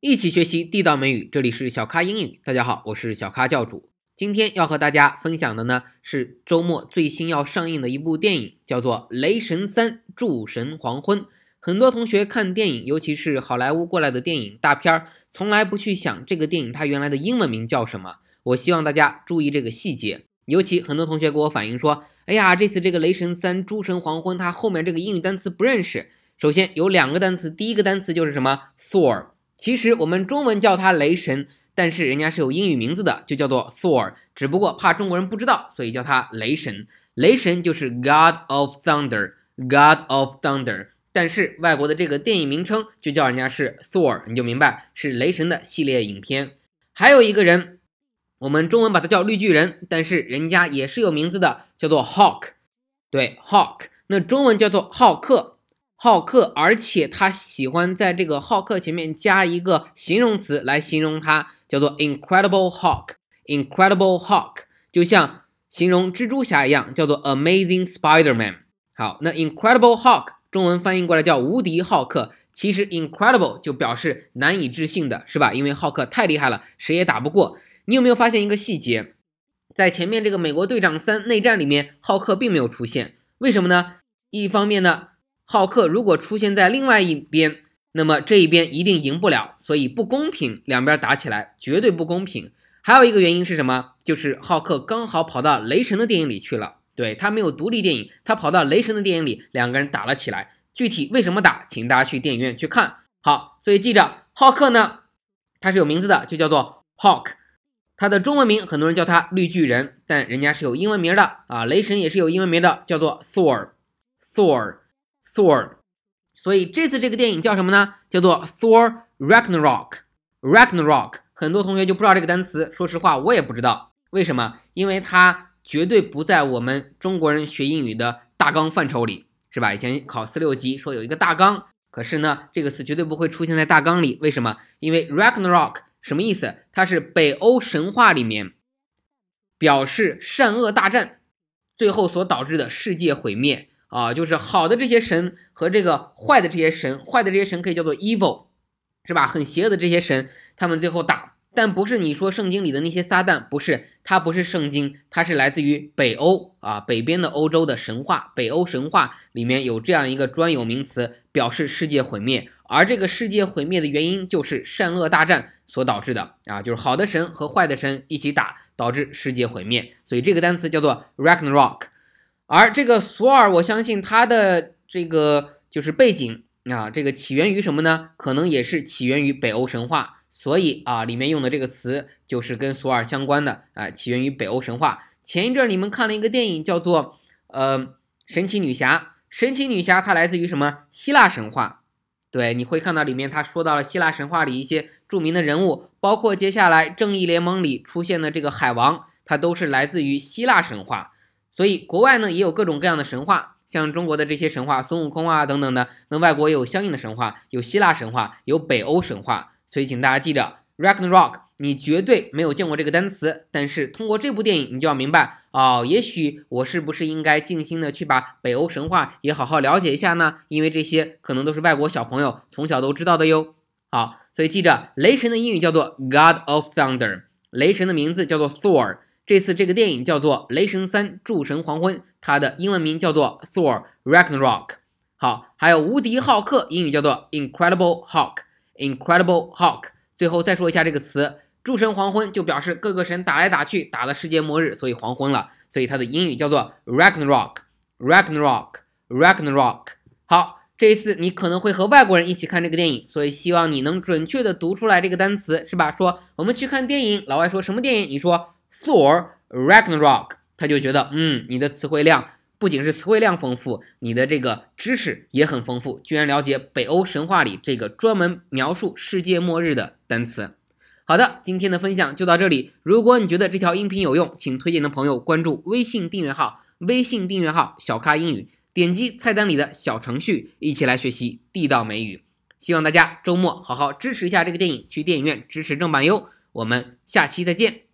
一起学习地道美语，这里是小咖英语。大家好，我是小咖教主。今天要和大家分享的呢是周末最新要上映的一部电影，叫做《雷神三：诸神黄昏》。很多同学看电影，尤其是好莱坞过来的电影大片儿，从来不去想这个电影它原来的英文名叫什么。我希望大家注意这个细节。尤其很多同学给我反映说：“哎呀，这次这个《雷神三：诸神黄昏》它后面这个英语单词不认识。”首先有两个单词，第一个单词就是什么？Thor。其实我们中文叫他雷神，但是人家是有英语名字的，就叫做 Thor。只不过怕中国人不知道，所以叫他雷神。雷神就是 God of Thunder，God of Thunder。但是外国的这个电影名称就叫人家是 Thor，你就明白是雷神的系列影片。还有一个人，我们中文把他叫绿巨人，但是人家也是有名字的，叫做 Hawk。对，Hawk，那中文叫做浩克。浩克，而且他喜欢在这个浩克前面加一个形容词来形容他，叫做 Incredible Hulk。Incredible Hulk 就像形容蜘蛛侠一样，叫做 Amazing Spider-Man。好，那 Incredible Hulk 中文翻译过来叫无敌浩克。其实 Incredible 就表示难以置信的，是吧？因为浩克太厉害了，谁也打不过。你有没有发现一个细节？在前面这个美国队长三内战里面，浩克并没有出现，为什么呢？一方面呢？浩克如果出现在另外一边，那么这一边一定赢不了，所以不公平，两边打起来绝对不公平。还有一个原因是什么？就是浩克刚好跑到雷神的电影里去了，对他没有独立电影，他跑到雷神的电影里，两个人打了起来。具体为什么打，请大家去电影院去看。好，所以记着，浩克呢，他是有名字的，就叫做 Hawk，他的中文名很多人叫他绿巨人，但人家是有英文名的啊。雷神也是有英文名的，叫做 Thor，。Thor，Thor，所以这次这个电影叫什么呢？叫做 Thor Ragnarok。Ragnarok，很多同学就不知道这个单词。说实话，我也不知道为什么，因为它绝对不在我们中国人学英语的大纲范畴里，是吧？以前考四六级说有一个大纲，可是呢，这个词绝对不会出现在大纲里。为什么？因为 Ragnarok 什么意思？它是北欧神话里面表示善恶大战，最后所导致的世界毁灭。啊，就是好的这些神和这个坏的这些神，坏的这些神可以叫做 evil，是吧？很邪恶的这些神，他们最后打，但不是你说圣经里的那些撒旦，不是，它不是圣经，它是来自于北欧啊，北边的欧洲的神话，北欧神话里面有这样一个专有名词，表示世界毁灭，而这个世界毁灭的原因就是善恶大战所导致的啊，就是好的神和坏的神一起打，导致世界毁灭，所以这个单词叫做 Ragnarok。而这个索尔，我相信他的这个就是背景啊，这个起源于什么呢？可能也是起源于北欧神话，所以啊，里面用的这个词就是跟索尔相关的啊，起源于北欧神话。前一阵你们看了一个电影，叫做呃神奇女侠，神奇女侠它来自于什么？希腊神话。对，你会看到里面他说到了希腊神话里一些著名的人物，包括接下来正义联盟里出现的这个海王，他都是来自于希腊神话。所以国外呢也有各种各样的神话，像中国的这些神话，孙悟空啊等等的。那外国也有相应的神话，有希腊神话，有北欧神话。所以请大家记着，Ragnarok，你绝对没有见过这个单词，但是通过这部电影，你就要明白哦，也许我是不是应该静心的去把北欧神话也好好了解一下呢？因为这些可能都是外国小朋友从小都知道的哟。好，所以记着，雷神的英语叫做 God of Thunder，雷神的名字叫做 Thor。这次这个电影叫做《雷神三：诸神黄昏》，它的英文名叫做 Thor Ragnarok。好，还有无敌浩克，英语叫做 Incredible Hulk，Incredible Hulk。最后再说一下这个词，诸神黄昏就表示各个神打来打去，打的世界末日，所以黄昏了，所以它的英语叫做 Ragnarok，Ragnarok，Ragnarok。好，这一次你可能会和外国人一起看这个电影，所以希望你能准确的读出来这个单词，是吧？说我们去看电影，老外说什么电影？你说。Thor Ragnarok，他就觉得，嗯，你的词汇量不仅是词汇量丰富，你的这个知识也很丰富，居然了解北欧神话里这个专门描述世界末日的单词。好的，今天的分享就到这里。如果你觉得这条音频有用，请推荐的朋友关注微信订阅号，微信订阅号小咖英语，点击菜单里的小程序，一起来学习地道美语。希望大家周末好好支持一下这个电影，去电影院支持正版哟。我们下期再见。